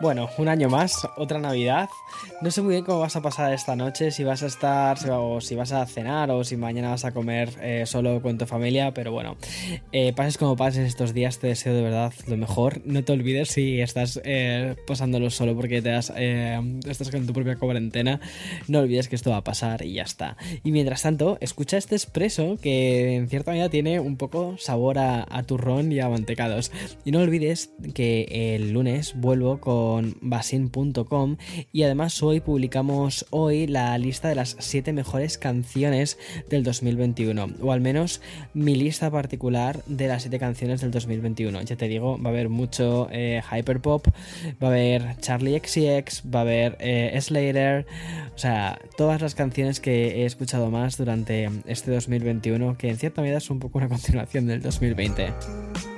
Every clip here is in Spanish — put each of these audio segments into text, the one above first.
Bueno, un año más, otra Navidad. No sé muy bien cómo vas a pasar esta noche, si vas a estar, o si vas a cenar, o si mañana vas a comer eh, solo con tu familia, pero bueno, eh, pases como pases estos días, te deseo de verdad lo mejor. No te olvides si estás eh, pasándolo solo porque te das, estás con tu propia cuarentena, no olvides que esto va a pasar y ya está. Y mientras tanto, escucha este expreso que en cierta medida tiene un poco sabor a, a turrón y a mantecados. Y no olvides que el lunes vuelvo con basin.com y además hoy publicamos hoy la lista de las 7 mejores canciones del 2021, o al menos mi lista particular de las 7 canciones del 2021. Ya te digo, va a haber mucho eh, hyperpop, va a haber Charlie XCX, va a haber eh, Slater, o sea, todas las canciones que he escuchado más durante este 2021, que en cierta medida es un poco una continuación del 2020.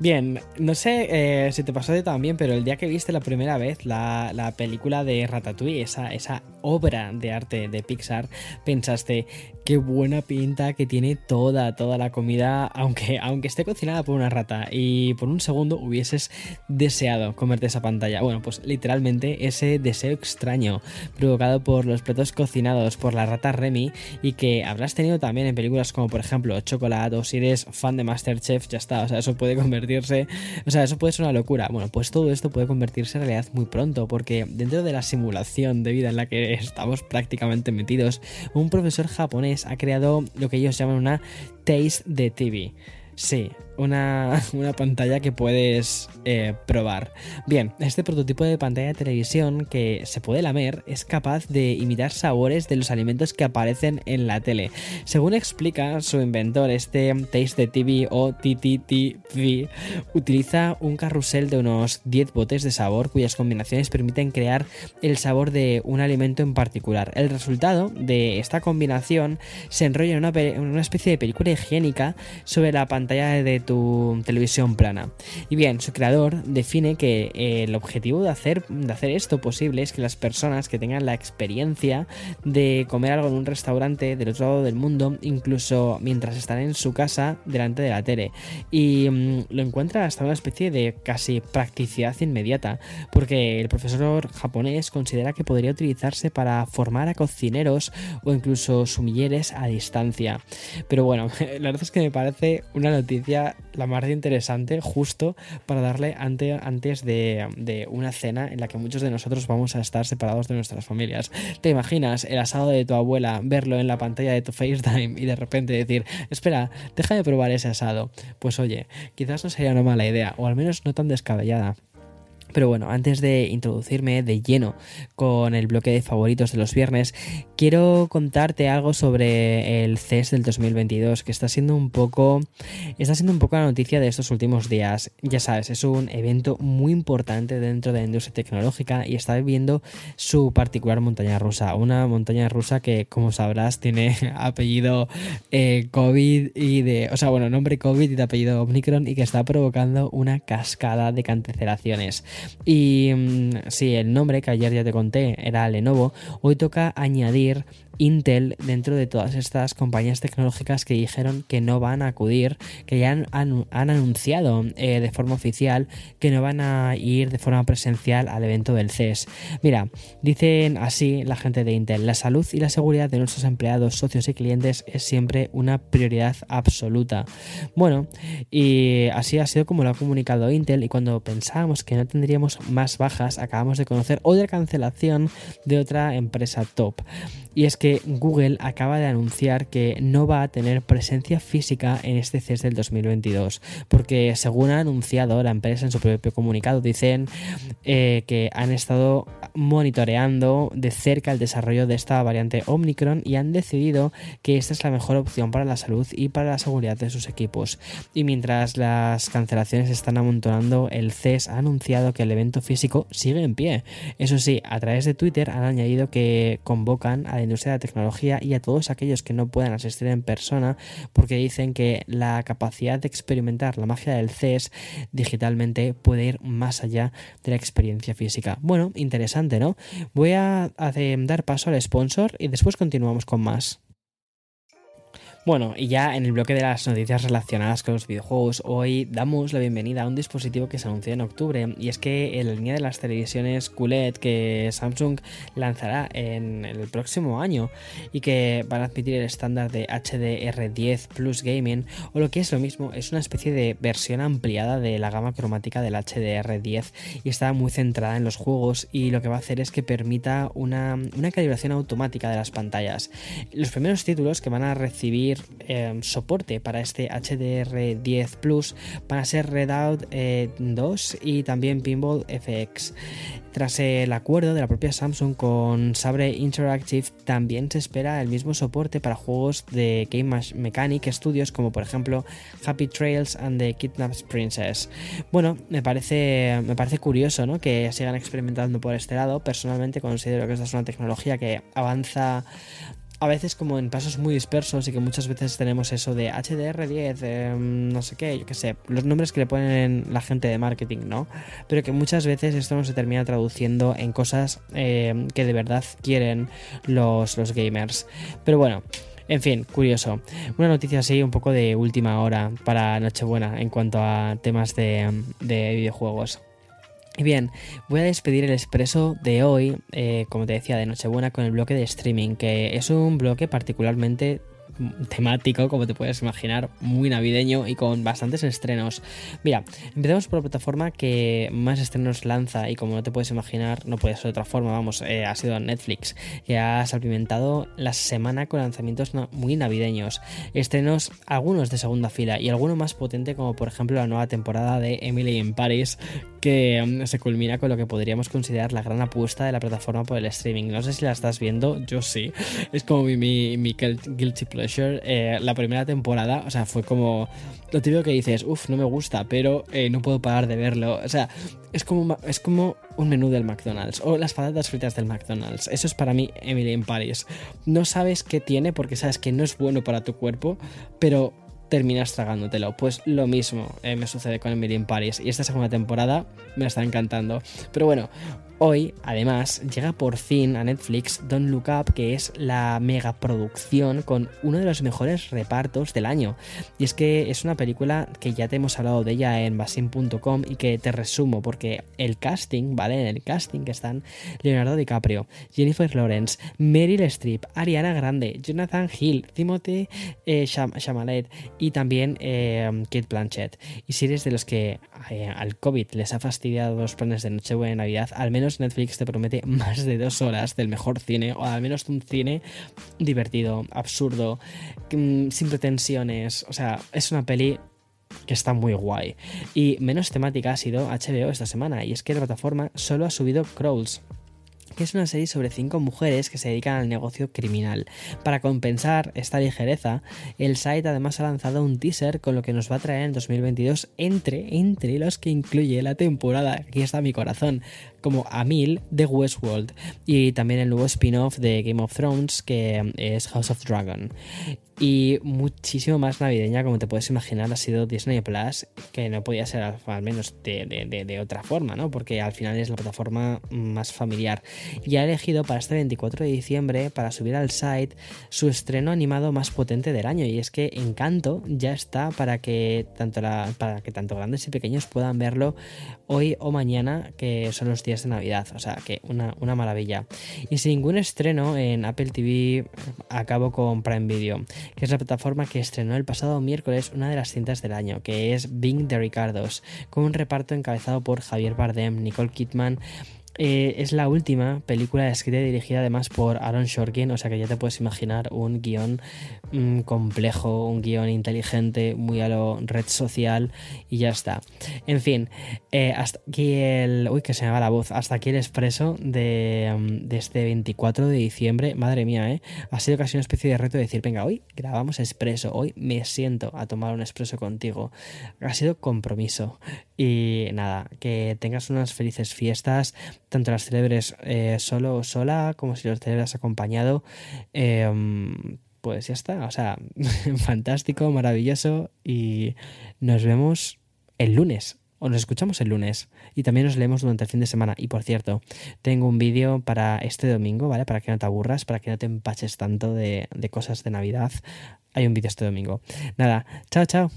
Bien, no sé eh, si te pasó de también, pero el día que viste la primera vez la, la película de Ratatouille, esa, esa obra de arte de Pixar, pensaste, qué buena pinta que tiene toda, toda la comida, aunque, aunque esté cocinada por una rata y por un segundo hubieses deseado comerte esa pantalla. Bueno, pues literalmente ese deseo extraño provocado por los platos cocinados por la rata Remy y que habrás tenido también en películas como por ejemplo Chocolate o si eres fan de Masterchef, ya está, o sea, eso puede o sea, eso puede ser una locura. Bueno, pues todo esto puede convertirse en realidad muy pronto porque dentro de la simulación de vida en la que estamos prácticamente metidos, un profesor japonés ha creado lo que ellos llaman una Taste de TV. Sí, una, pantalla que puedes eh, probar. Bien, este prototipo de pantalla de televisión que se puede lamer es capaz de imitar sabores de los alimentos que aparecen en la tele. Según explica su inventor, este Taste TV o TTTV utiliza un carrusel de unos 10 botes de sabor cuyas combinaciones permiten crear el sabor de un alimento en particular. El resultado de esta combinación se enrolla en una, en una especie de película higiénica sobre la pantalla de tu televisión plana. Y bien, su creador define que eh, el objetivo de hacer, de hacer esto posible es que las personas que tengan la experiencia de comer algo en un restaurante del otro lado del mundo, incluso mientras están en su casa delante de la tele. Y mm, lo encuentra hasta una especie de casi practicidad inmediata, porque el profesor japonés considera que podría utilizarse para formar a cocineros o incluso sumilleres a distancia. Pero bueno, la verdad es que me parece una noticia la más interesante justo para darle ante, antes de, una cena en la que muchos de nosotros vamos a estar separados de nuestras familias. ¿Te imaginas el asado de tu abuela, verlo en la pantalla de tu FaceTime y de repente decir, espera, deja de probar ese asado? Pues oye, quizás no sería una mala idea, o al menos no tan descabellada. Pero bueno, antes de introducirme de lleno con el bloque de favoritos de los viernes, quiero contarte algo sobre el CES del 2022, que está siendo un poco está siendo un poco la noticia de estos últimos días. Ya sabes, es un evento muy importante dentro de la industria tecnológica y está viviendo su particular montaña rusa, una montaña rusa que, como sabrás, tiene apellido eh, COVID y de, o sea, bueno, nombre COVID y de apellido Omicron y que está provocando una cascada de cancelaciones. Y mm, sí, el nombre que ayer ya te conté era Lenovo, hoy toca añadir Intel dentro de todas estas compañías tecnológicas que dijeron que no van a acudir, que ya han, anunciado eh, de forma oficial que no van a ir de forma presencial al evento del CES. Mira, dicen así la gente de Intel, la salud y la seguridad de nuestros empleados, socios y clientes es siempre una prioridad absoluta. Bueno, y así ha sido como lo ha comunicado Intel y cuando pensábamos que no tendríamos más bajas, acabamos de conocer otra cancelación de otra empresa top. Y es que Google acaba de anunciar que no va a tener presencia física en este CES del 2022, porque según ha anunciado la empresa en su propio comunicado, dicen eh, que han estado monitoreando de cerca el desarrollo de esta variante Omicron y han decidido que esta es la mejor opción para la salud y para la seguridad de sus equipos. Y mientras las cancelaciones están amontonando, el CES ha anunciado que el evento físico sigue en pie. Eso sí, a través de Twitter han añadido que convocan a la industria tecnología y a todos aquellos que no puedan asistir en persona porque dicen que la capacidad de experimentar la magia del CES digitalmente puede ir más allá de la experiencia física. Bueno, interesante, ¿no? Voy a, dar paso al sponsor y después continuamos con más. Bueno, y ya en el bloque de las noticias relacionadas con los videojuegos, hoy damos la bienvenida a un dispositivo que se anunció en octubre, y es que en la línea de las televisiones QLED que Samsung lanzará en el próximo año y que van a admitir el estándar de HDR10 Plus Gaming, o lo que es lo mismo, es una especie de versión ampliada de la gama cromática del HDR10 y está muy centrada en los juegos y lo que va a hacer es que permita una, una calibración automática de las pantallas. Los primeros títulos que van a recibir Em, soporte para este HDR10 Plus van a ser Redout 2 eh, y también Pinball FX. Tras el acuerdo de la propia Samsung con Sabre Interactive, también se espera el mismo soporte para juegos de Game Mechanic Studios, como por ejemplo Happy Trails and the Kidnapped Princess. Bueno, me parece, me parece curioso ¿no? que sigan experimentando por este lado. Personalmente considero que esta es una tecnología que avanza a veces como en pasos muy dispersos y que muchas veces tenemos eso de HDR10, em, no sé qué, yo qué sé, los nombres que le ponen la gente de marketing, ¿no? Pero que muchas veces esto no se termina traduciendo en cosas em, que de verdad quieren los, los gamers. Pero bueno. En fin, curioso. Una noticia así un poco de última hora para Nochebuena en cuanto a temas de, de videojuegos. Y bien, voy a despedir el expreso de hoy, eh, como te decía, de Nochebuena con el bloque de streaming, que es un bloque particularmente temático, como te puedes imaginar, muy navideño y con bastantes estrenos. Mira, empezamos por la plataforma que más estrenos lanza y como no te puedes imaginar, no puede ser de otra forma, vamos, eh, ha sido Netflix, que ha salpimentado la semana con lanzamientos muy navideños. Estrenos, algunos de segunda fila y alguno más potente como por ejemplo la nueva temporada de Emily in Paris, que mm, se culmina con lo que podríamos considerar la gran apuesta de la plataforma por el streaming. No sé si la estás viendo, yo sí. Es como mi, mi, mi guilty eh, la primera temporada, o sea, fue como lo típico que dices, uff, no me gusta, pero eh, no puedo parar de verlo. O sea, es como, es como un menú del McDonald's o las patatas fritas del McDonald's. Eso es para mí Emily in Paris. No sabes qué tiene porque sabes que no es bueno para tu cuerpo, pero terminas tragándotelo. Pues lo mismo eh, me sucede con Emily in Paris y esta segunda temporada me está encantando. Pero bueno, Hoy, además, llega por fin a Netflix Don't Look Up, que es la mega producción con uno de los mejores repartos del año. Y es que es una película que ya te hemos hablado de ella en basin.com y que te resumo, porque el casting, ¿vale? En el casting que están Leonardo DiCaprio, Jennifer Lawrence, Meryl Streep, Ariana Grande, Jonathan Hill, Timothy eh, Chamalet y también eh, Kate Blanchett. Y si eres de los que eh, al COVID les ha fastidiado los planes de Nochebuena y Navidad, al menos Netflix te promete más de dos horas del mejor cine, o al menos un cine divertido, absurdo, mm, sin pretensiones. O sea, es una peli que está muy guay. Y menos temática ha sido HBO esta semana, y es que la plataforma solo ha subido Crawls que es una serie sobre cinco mujeres que se dedican al negocio criminal. Para compensar esta ligereza, el site además ha lanzado un teaser con lo que nos va a traer en 2022 entre, entre los que incluye la temporada, aquí está mi corazón, como a mil de Westworld y también el nuevo spin-off de Game of Thrones que es House of Dragon y muchísimo más navideña, como te puedes imaginar, ha sido Disney Plus, que no podía ser al menos de, otra forma, ¿no? Porque al final es la plataforma más familiar. Y ha elegido para este 24 de diciembre, para subir al site, su estreno animado más potente del año. Y es que Encanto ya está para que tanto, la, para que tanto grandes y pequeños puedan verlo hoy o mañana, que son los días de Navidad. O sea, que una, una maravilla. Y sin ningún estreno en Apple TV, acabo con Prime Video que es la plataforma que estrenó el pasado miércoles una de las cintas del año, que es Bing de Ricardos, con un reparto encabezado por Javier Bardem, Nicole Kidman, eh, es la última película escrita y dirigida además por Aaron Shorkin, o sea que ya te puedes imaginar un guion mm, complejo, un guion inteligente, muy a lo red social y ya está. En fin, eh, hasta aquí el... Uy, que se me va la voz. Hasta aquí el expreso de, mm, de, este 24 de diciembre. Madre mía, ¿eh? Ha sido casi una especie de reto de decir, venga, hoy grabamos expreso, hoy me siento a tomar un expreso contigo. Ha sido compromiso. Y nada, que tengas unas felices fiestas, tanto las celebres eh, solo o sola, como si los celebras acompañado. Em, pues ya está, o sea, fantástico, maravilloso y nos vemos el lunes o nos escuchamos el lunes y también nos leemos durante el fin de semana. Y por cierto, tengo un vídeo para este domingo, ¿vale? Para que no te aburras, para que no te empaches tanto de, de cosas de Navidad. Hay un vídeo este domingo. Nada, chao, chao.